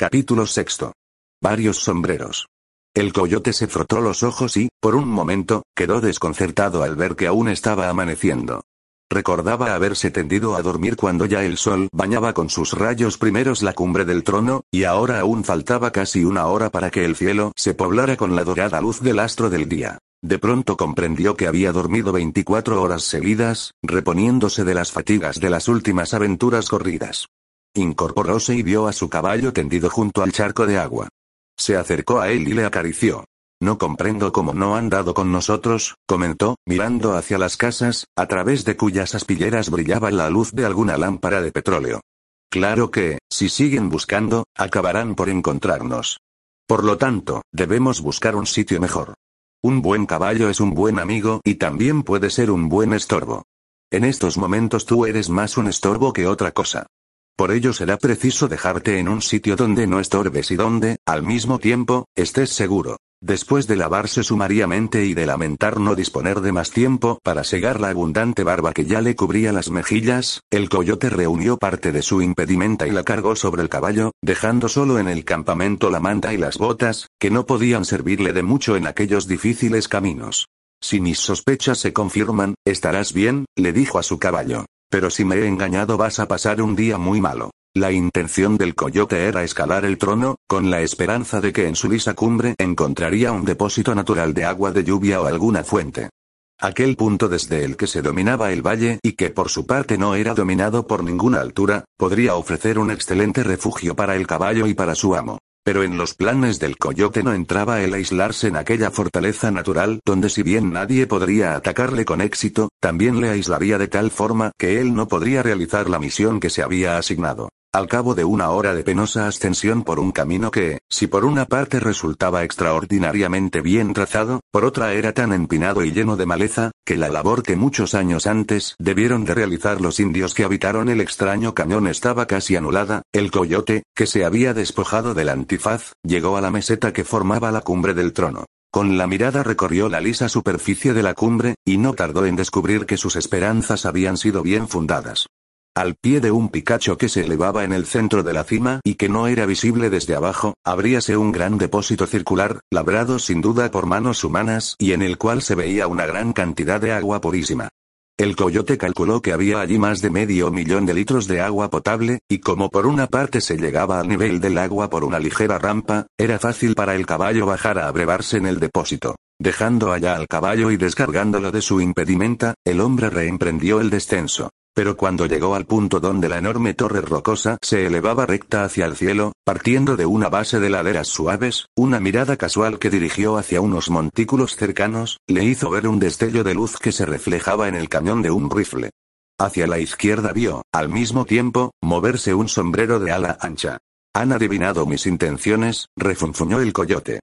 Capítulo sexto. Varios sombreros. El coyote se frotó los ojos y, por un momento, quedó desconcertado al ver que aún estaba amaneciendo. Recordaba haberse tendido a dormir cuando ya el sol bañaba con sus rayos primeros la cumbre del trono, y ahora aún faltaba casi una hora para que el cielo se poblara con la dorada luz del astro del día. De pronto comprendió que había dormido 24 horas seguidas, reponiéndose de las fatigas de las últimas aventuras corridas. Incorporóse y vio a su caballo tendido junto al charco de agua. Se acercó a él y le acarició. No comprendo cómo no han dado con nosotros, comentó, mirando hacia las casas, a través de cuyas aspilleras brillaba la luz de alguna lámpara de petróleo. Claro que, si siguen buscando, acabarán por encontrarnos. Por lo tanto, debemos buscar un sitio mejor. Un buen caballo es un buen amigo y también puede ser un buen estorbo. En estos momentos tú eres más un estorbo que otra cosa. Por ello será preciso dejarte en un sitio donde no estorbes y donde, al mismo tiempo, estés seguro. Después de lavarse sumariamente y de lamentar no disponer de más tiempo para segar la abundante barba que ya le cubría las mejillas, el coyote reunió parte de su impedimenta y la cargó sobre el caballo, dejando solo en el campamento la manta y las botas, que no podían servirle de mucho en aquellos difíciles caminos. Si mis sospechas se confirman, estarás bien, le dijo a su caballo. Pero si me he engañado vas a pasar un día muy malo. La intención del coyote era escalar el trono, con la esperanza de que en su lisa cumbre encontraría un depósito natural de agua de lluvia o alguna fuente. Aquel punto desde el que se dominaba el valle y que por su parte no era dominado por ninguna altura, podría ofrecer un excelente refugio para el caballo y para su amo. Pero en los planes del coyote no entraba el aislarse en aquella fortaleza natural donde si bien nadie podría atacarle con éxito, también le aislaría de tal forma que él no podría realizar la misión que se había asignado. Al cabo de una hora de penosa ascensión por un camino que, si por una parte resultaba extraordinariamente bien trazado, por otra era tan empinado y lleno de maleza, que la labor que muchos años antes debieron de realizar los indios que habitaron el extraño cañón estaba casi anulada, el coyote, que se había despojado del antifaz, llegó a la meseta que formaba la cumbre del trono. Con la mirada recorrió la lisa superficie de la cumbre, y no tardó en descubrir que sus esperanzas habían sido bien fundadas. Al pie de un picacho que se elevaba en el centro de la cima y que no era visible desde abajo, abríase un gran depósito circular, labrado sin duda por manos humanas y en el cual se veía una gran cantidad de agua purísima. El coyote calculó que había allí más de medio millón de litros de agua potable, y como por una parte se llegaba al nivel del agua por una ligera rampa, era fácil para el caballo bajar a abrevarse en el depósito. Dejando allá al caballo y descargándolo de su impedimenta, el hombre reemprendió el descenso. Pero cuando llegó al punto donde la enorme torre rocosa se elevaba recta hacia el cielo, partiendo de una base de laderas suaves, una mirada casual que dirigió hacia unos montículos cercanos, le hizo ver un destello de luz que se reflejaba en el cañón de un rifle. Hacia la izquierda vio, al mismo tiempo, moverse un sombrero de ala ancha. Han adivinado mis intenciones, refunfuñó el coyote.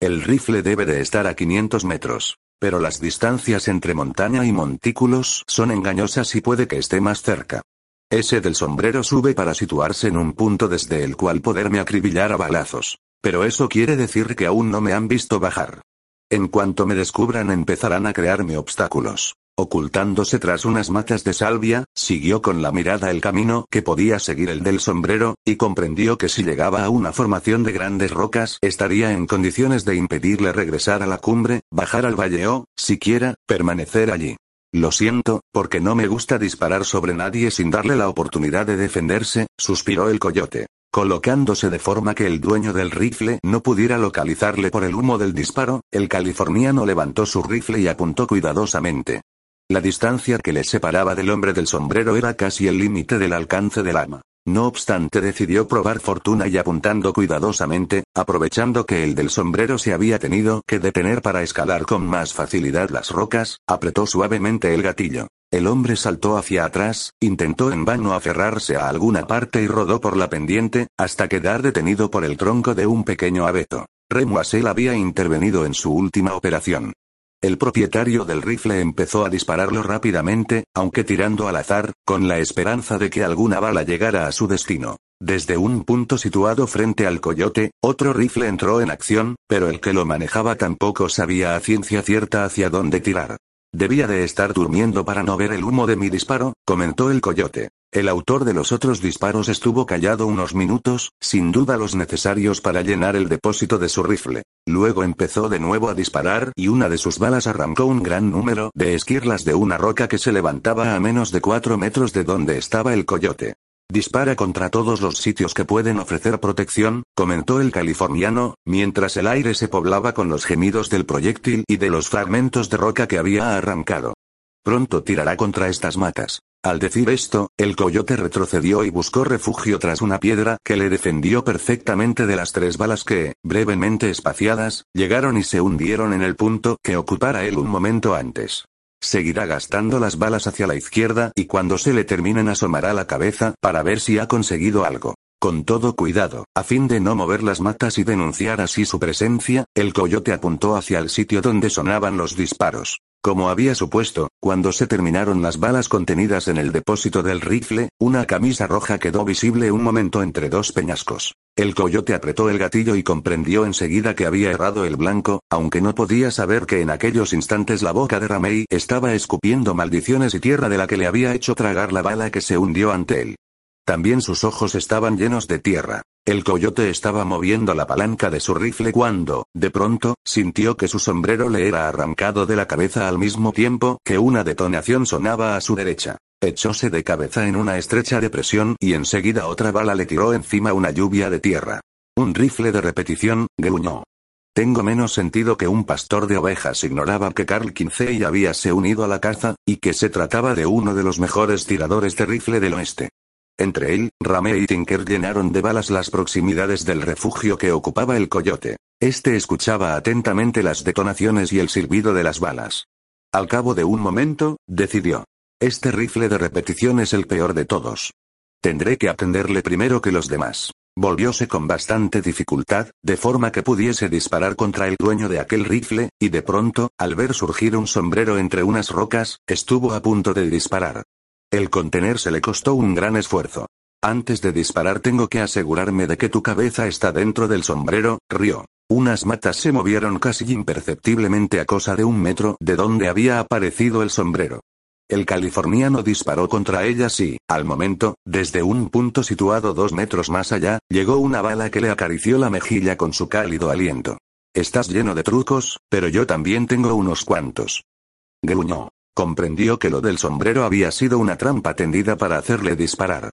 El rifle debe de estar a 500 metros. Pero las distancias entre montaña y montículos son engañosas y puede que esté más cerca. Ese del sombrero sube para situarse en un punto desde el cual poderme acribillar a balazos. Pero eso quiere decir que aún no me han visto bajar. En cuanto me descubran empezarán a crearme obstáculos. Ocultándose tras unas matas de salvia, siguió con la mirada el camino que podía seguir el del sombrero, y comprendió que si llegaba a una formación de grandes rocas estaría en condiciones de impedirle regresar a la cumbre, bajar al valle o, siquiera, permanecer allí. Lo siento, porque no me gusta disparar sobre nadie sin darle la oportunidad de defenderse, suspiró el coyote. Colocándose de forma que el dueño del rifle no pudiera localizarle por el humo del disparo, el californiano levantó su rifle y apuntó cuidadosamente. La distancia que le separaba del hombre del sombrero era casi el límite del alcance del arma. No obstante decidió probar fortuna y apuntando cuidadosamente, aprovechando que el del sombrero se había tenido que detener para escalar con más facilidad las rocas, apretó suavemente el gatillo. El hombre saltó hacia atrás, intentó en vano aferrarse a alguna parte y rodó por la pendiente, hasta quedar detenido por el tronco de un pequeño abeto. Remoisel había intervenido en su última operación. El propietario del rifle empezó a dispararlo rápidamente, aunque tirando al azar, con la esperanza de que alguna bala llegara a su destino. Desde un punto situado frente al coyote, otro rifle entró en acción, pero el que lo manejaba tampoco sabía a ciencia cierta hacia dónde tirar. Debía de estar durmiendo para no ver el humo de mi disparo, comentó el coyote. El autor de los otros disparos estuvo callado unos minutos, sin duda los necesarios para llenar el depósito de su rifle. Luego empezó de nuevo a disparar y una de sus balas arrancó un gran número de esquirlas de una roca que se levantaba a menos de cuatro metros de donde estaba el coyote. Dispara contra todos los sitios que pueden ofrecer protección, comentó el californiano, mientras el aire se poblaba con los gemidos del proyectil y de los fragmentos de roca que había arrancado. Pronto tirará contra estas matas. Al decir esto, el coyote retrocedió y buscó refugio tras una piedra que le defendió perfectamente de las tres balas que, brevemente espaciadas, llegaron y se hundieron en el punto que ocupara él un momento antes. Seguirá gastando las balas hacia la izquierda y cuando se le terminen asomará la cabeza para ver si ha conseguido algo. Con todo cuidado, a fin de no mover las matas y denunciar así su presencia, el coyote apuntó hacia el sitio donde sonaban los disparos. Como había supuesto, cuando se terminaron las balas contenidas en el depósito del rifle, una camisa roja quedó visible un momento entre dos peñascos. El coyote apretó el gatillo y comprendió enseguida que había errado el blanco, aunque no podía saber que en aquellos instantes la boca de Ramey estaba escupiendo maldiciones y tierra de la que le había hecho tragar la bala que se hundió ante él. También sus ojos estaban llenos de tierra. El coyote estaba moviendo la palanca de su rifle cuando, de pronto, sintió que su sombrero le era arrancado de la cabeza al mismo tiempo que una detonación sonaba a su derecha. Echóse de cabeza en una estrecha depresión y enseguida otra bala le tiró encima una lluvia de tierra. Un rifle de repetición, gruñó. Tengo menos sentido que un pastor de ovejas ignoraba que Carl Kinsey había se unido a la caza, y que se trataba de uno de los mejores tiradores de rifle del oeste. Entre él, Rame y Tinker llenaron de balas las proximidades del refugio que ocupaba el coyote. Este escuchaba atentamente las detonaciones y el silbido de las balas. Al cabo de un momento, decidió. Este rifle de repetición es el peor de todos. Tendré que atenderle primero que los demás. Volvióse con bastante dificultad, de forma que pudiese disparar contra el dueño de aquel rifle, y de pronto, al ver surgir un sombrero entre unas rocas, estuvo a punto de disparar. El contenerse le costó un gran esfuerzo. Antes de disparar tengo que asegurarme de que tu cabeza está dentro del sombrero, rió. Unas matas se movieron casi imperceptiblemente a cosa de un metro de donde había aparecido el sombrero. El californiano disparó contra ellas y, al momento, desde un punto situado dos metros más allá, llegó una bala que le acarició la mejilla con su cálido aliento. Estás lleno de trucos, pero yo también tengo unos cuantos. Gruñó. Comprendió que lo del sombrero había sido una trampa tendida para hacerle disparar.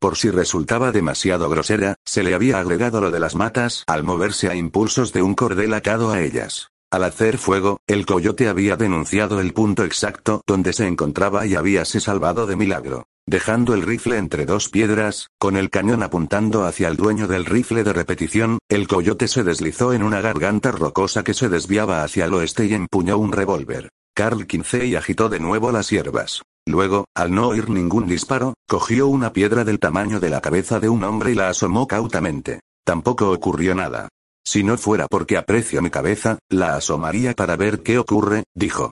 Por si resultaba demasiado grosera, se le había agregado lo de las matas al moverse a impulsos de un cordel atado a ellas. Al hacer fuego, el coyote había denunciado el punto exacto donde se encontraba y habíase salvado de milagro. Dejando el rifle entre dos piedras, con el cañón apuntando hacia el dueño del rifle de repetición, el coyote se deslizó en una garganta rocosa que se desviaba hacia el oeste y empuñó un revólver. Carl Kinsey agitó de nuevo las hierbas. Luego, al no oír ningún disparo, cogió una piedra del tamaño de la cabeza de un hombre y la asomó cautamente. Tampoco ocurrió nada. Si no fuera porque aprecio mi cabeza, la asomaría para ver qué ocurre, dijo.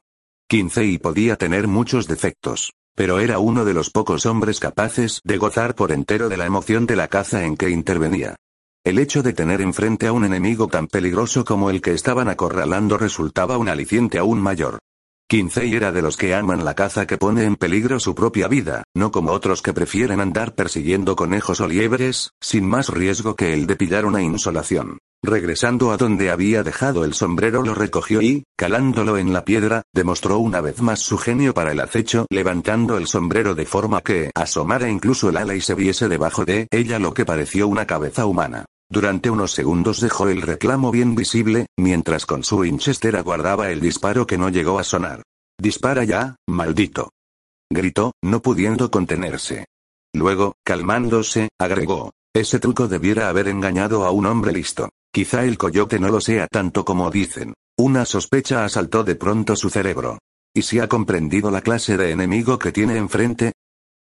Kinsey podía tener muchos defectos. Pero era uno de los pocos hombres capaces de gozar por entero de la emoción de la caza en que intervenía. El hecho de tener enfrente a un enemigo tan peligroso como el que estaban acorralando resultaba un aliciente aún mayor. Kinsey era de los que aman la caza que pone en peligro su propia vida, no como otros que prefieren andar persiguiendo conejos o liebres, sin más riesgo que el de pillar una insolación. Regresando a donde había dejado el sombrero lo recogió y, calándolo en la piedra, demostró una vez más su genio para el acecho levantando el sombrero de forma que asomara incluso el ala y se viese debajo de ella lo que pareció una cabeza humana. Durante unos segundos dejó el reclamo bien visible, mientras con su Winchester aguardaba el disparo que no llegó a sonar. Dispara ya, maldito. Gritó, no pudiendo contenerse. Luego, calmándose, agregó. Ese truco debiera haber engañado a un hombre listo. Quizá el coyote no lo sea tanto como dicen. Una sospecha asaltó de pronto su cerebro. ¿Y si ha comprendido la clase de enemigo que tiene enfrente?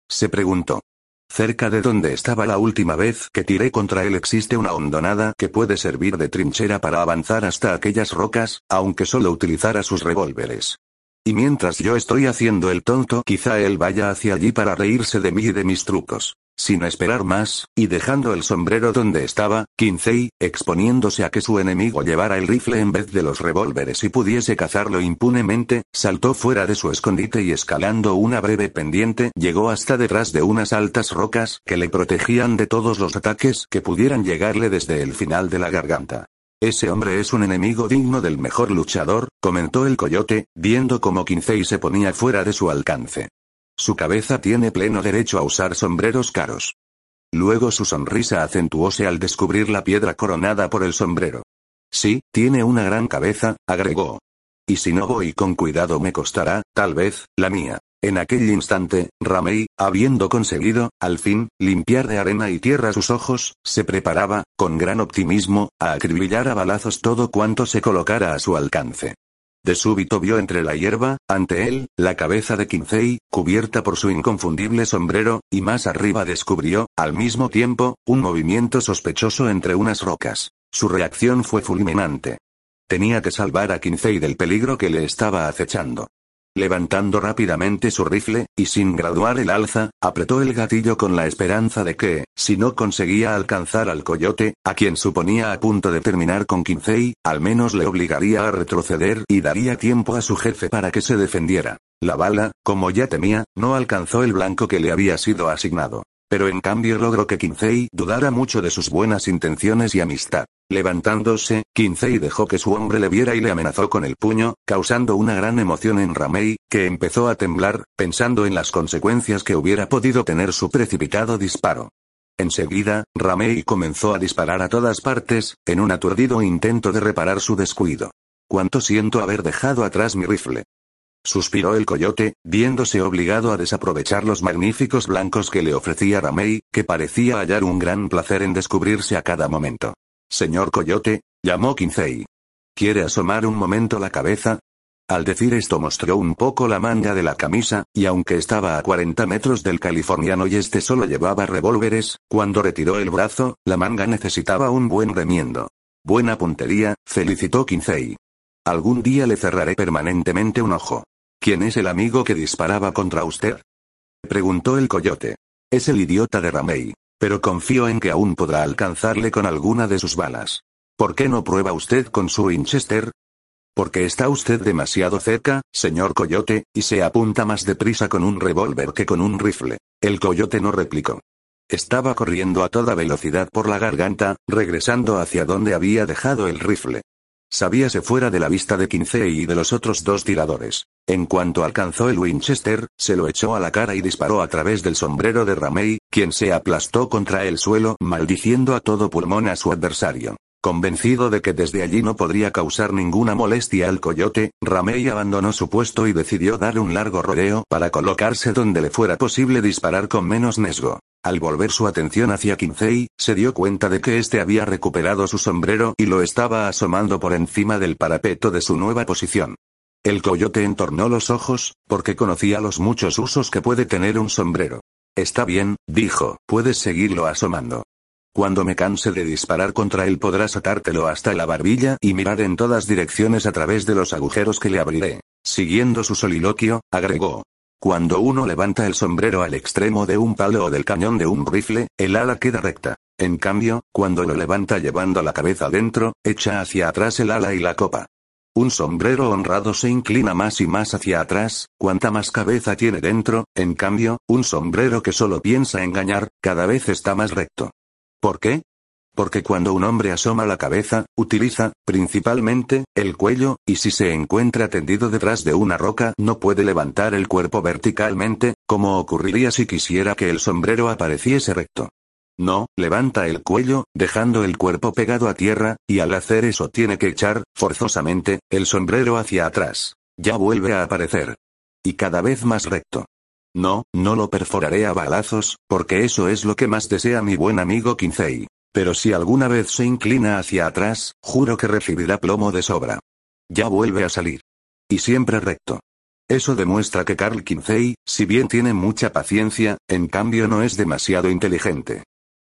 Se preguntó. Cerca de donde estaba la última vez que tiré contra él existe una hondonada que puede servir de trinchera para avanzar hasta aquellas rocas, aunque solo utilizara sus revólveres. Y mientras yo estoy haciendo el tonto, quizá él vaya hacia allí para reírse de mí y de mis trucos. Sin esperar más, y dejando el sombrero donde estaba, Kinsey, exponiéndose a que su enemigo llevara el rifle en vez de los revólveres y pudiese cazarlo impunemente, saltó fuera de su escondite y escalando una breve pendiente, llegó hasta detrás de unas altas rocas que le protegían de todos los ataques que pudieran llegarle desde el final de la garganta. Ese hombre es un enemigo digno del mejor luchador, comentó el coyote, viendo cómo Kinsey se ponía fuera de su alcance. Su cabeza tiene pleno derecho a usar sombreros caros. Luego su sonrisa acentuóse al descubrir la piedra coronada por el sombrero. Sí, tiene una gran cabeza, agregó. Y si no voy con cuidado me costará, tal vez, la mía. En aquel instante, Ramey, habiendo conseguido, al fin, limpiar de arena y tierra sus ojos, se preparaba, con gran optimismo, a acribillar a balazos todo cuanto se colocara a su alcance. De súbito vio entre la hierba, ante él, la cabeza de Kinsey, cubierta por su inconfundible sombrero, y más arriba descubrió, al mismo tiempo, un movimiento sospechoso entre unas rocas. Su reacción fue fulminante. Tenía que salvar a Kinsey del peligro que le estaba acechando. Levantando rápidamente su rifle, y sin graduar el alza, apretó el gatillo con la esperanza de que, si no conseguía alcanzar al coyote, a quien suponía a punto de terminar con Kinsey, al menos le obligaría a retroceder y daría tiempo a su jefe para que se defendiera. La bala, como ya temía, no alcanzó el blanco que le había sido asignado. Pero en cambio logró que Kinsey dudara mucho de sus buenas intenciones y amistad. Levantándose, Kinsey dejó que su hombre le viera y le amenazó con el puño, causando una gran emoción en Ramey, que empezó a temblar, pensando en las consecuencias que hubiera podido tener su precipitado disparo. Enseguida, Ramey comenzó a disparar a todas partes, en un aturdido intento de reparar su descuido. Cuánto siento haber dejado atrás mi rifle. Suspiró el coyote, viéndose obligado a desaprovechar los magníficos blancos que le ofrecía Ramey, que parecía hallar un gran placer en descubrirse a cada momento. Señor coyote, llamó Kinsey. ¿Quiere asomar un momento la cabeza? Al decir esto mostró un poco la manga de la camisa, y aunque estaba a 40 metros del californiano y este solo llevaba revólveres, cuando retiró el brazo, la manga necesitaba un buen remiendo. Buena puntería, felicitó Kinsey. Algún día le cerraré permanentemente un ojo. ¿Quién es el amigo que disparaba contra usted? Preguntó el coyote. Es el idiota de Ramey. Pero confío en que aún podrá alcanzarle con alguna de sus balas. ¿Por qué no prueba usted con su Winchester? Porque está usted demasiado cerca, señor coyote, y se apunta más deprisa con un revólver que con un rifle. El coyote no replicó. Estaba corriendo a toda velocidad por la garganta, regresando hacia donde había dejado el rifle. Sabíase fuera de la vista de Kinsey y de los otros dos tiradores. En cuanto alcanzó el Winchester, se lo echó a la cara y disparó a través del sombrero de Ramey, quien se aplastó contra el suelo, maldiciendo a todo pulmón a su adversario. Convencido de que desde allí no podría causar ninguna molestia al coyote, Ramey abandonó su puesto y decidió dar un largo rodeo para colocarse donde le fuera posible disparar con menos nesgo. Al volver su atención hacia Kinsey, se dio cuenta de que éste había recuperado su sombrero y lo estaba asomando por encima del parapeto de su nueva posición. El coyote entornó los ojos, porque conocía los muchos usos que puede tener un sombrero. Está bien, dijo, puedes seguirlo asomando. Cuando me canse de disparar contra él podrás atártelo hasta la barbilla y mirar en todas direcciones a través de los agujeros que le abriré. Siguiendo su soliloquio, agregó, cuando uno levanta el sombrero al extremo de un palo o del cañón de un rifle, el ala queda recta. En cambio, cuando lo levanta llevando la cabeza dentro, echa hacia atrás el ala y la copa. Un sombrero honrado se inclina más y más hacia atrás, cuanta más cabeza tiene dentro, en cambio, un sombrero que solo piensa engañar, cada vez está más recto. ¿Por qué? Porque cuando un hombre asoma la cabeza, utiliza, principalmente, el cuello, y si se encuentra tendido detrás de una roca no puede levantar el cuerpo verticalmente, como ocurriría si quisiera que el sombrero apareciese recto. No, levanta el cuello, dejando el cuerpo pegado a tierra, y al hacer eso tiene que echar, forzosamente, el sombrero hacia atrás. Ya vuelve a aparecer. Y cada vez más recto. No, no lo perforaré a balazos, porque eso es lo que más desea mi buen amigo Kinsey. Pero si alguna vez se inclina hacia atrás, juro que recibirá plomo de sobra. Ya vuelve a salir. Y siempre recto. Eso demuestra que Carl Kinsey, si bien tiene mucha paciencia, en cambio no es demasiado inteligente.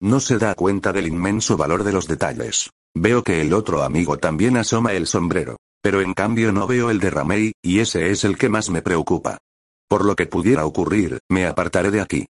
No se da cuenta del inmenso valor de los detalles. Veo que el otro amigo también asoma el sombrero. Pero en cambio no veo el de Ramey, y ese es el que más me preocupa. Por lo que pudiera ocurrir, me apartaré de aquí.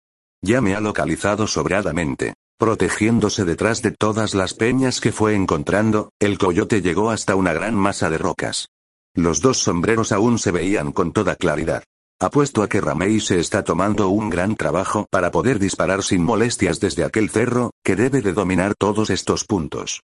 Ya me ha localizado sobradamente. Protegiéndose detrás de todas las peñas que fue encontrando, el coyote llegó hasta una gran masa de rocas. Los dos sombreros aún se veían con toda claridad. Apuesto a que Ramey se está tomando un gran trabajo para poder disparar sin molestias desde aquel cerro, que debe de dominar todos estos puntos.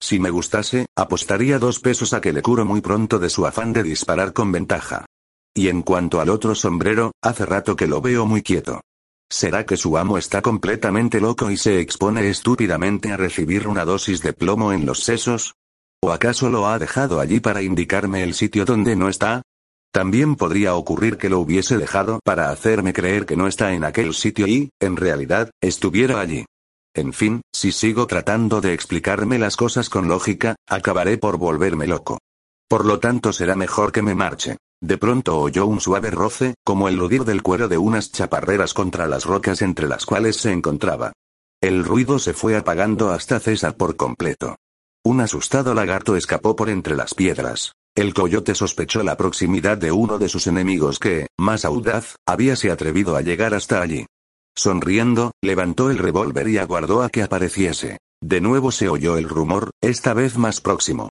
Si me gustase, apostaría dos pesos a que le curo muy pronto de su afán de disparar con ventaja. Y en cuanto al otro sombrero, hace rato que lo veo muy quieto. ¿Será que su amo está completamente loco y se expone estúpidamente a recibir una dosis de plomo en los sesos? ¿O acaso lo ha dejado allí para indicarme el sitio donde no está? También podría ocurrir que lo hubiese dejado para hacerme creer que no está en aquel sitio y, en realidad, estuviera allí. En fin, si sigo tratando de explicarme las cosas con lógica, acabaré por volverme loco. Por lo tanto será mejor que me marche. De pronto oyó un suave roce, como el rudir del cuero de unas chaparreras contra las rocas entre las cuales se encontraba. El ruido se fue apagando hasta cesar por completo. Un asustado lagarto escapó por entre las piedras. El coyote sospechó la proximidad de uno de sus enemigos que, más audaz, habíase atrevido a llegar hasta allí. Sonriendo, levantó el revólver y aguardó a que apareciese. De nuevo se oyó el rumor, esta vez más próximo.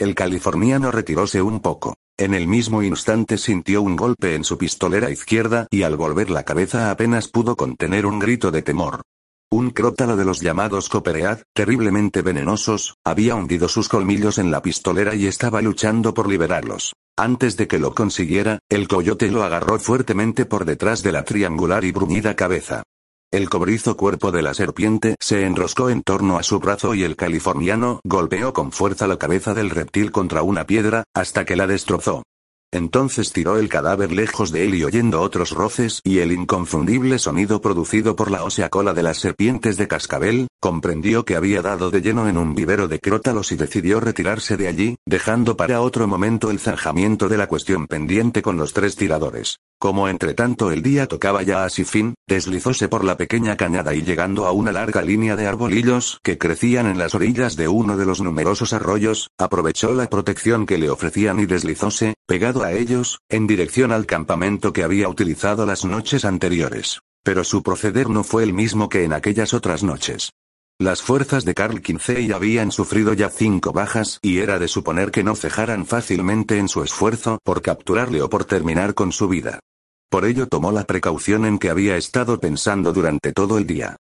El californiano retiróse un poco. En el mismo instante sintió un golpe en su pistolera izquierda y al volver la cabeza apenas pudo contener un grito de temor. Un crótalo de los llamados Copperead, terriblemente venenosos, había hundido sus colmillos en la pistolera y estaba luchando por liberarlos. Antes de que lo consiguiera, el coyote lo agarró fuertemente por detrás de la triangular y bruñida cabeza. El cobrizo cuerpo de la serpiente se enroscó en torno a su brazo y el californiano golpeó con fuerza la cabeza del reptil contra una piedra, hasta que la destrozó. Entonces tiró el cadáver lejos de él y oyendo otros roces y el inconfundible sonido producido por la ósea cola de las serpientes de cascabel, comprendió que había dado de lleno en un vivero de crótalos y decidió retirarse de allí, dejando para otro momento el zanjamiento de la cuestión pendiente con los tres tiradores. Como entre tanto el día tocaba ya a su fin, deslizóse por la pequeña cañada y llegando a una larga línea de arbolillos que crecían en las orillas de uno de los numerosos arroyos, aprovechó la protección que le ofrecían y deslizóse, pegado a ellos, en dirección al campamento que había utilizado las noches anteriores. Pero su proceder no fue el mismo que en aquellas otras noches. Las fuerzas de Carl Kinsey habían sufrido ya cinco bajas y era de suponer que no cejaran fácilmente en su esfuerzo por capturarle o por terminar con su vida. Por ello tomó la precaución en que había estado pensando durante todo el día.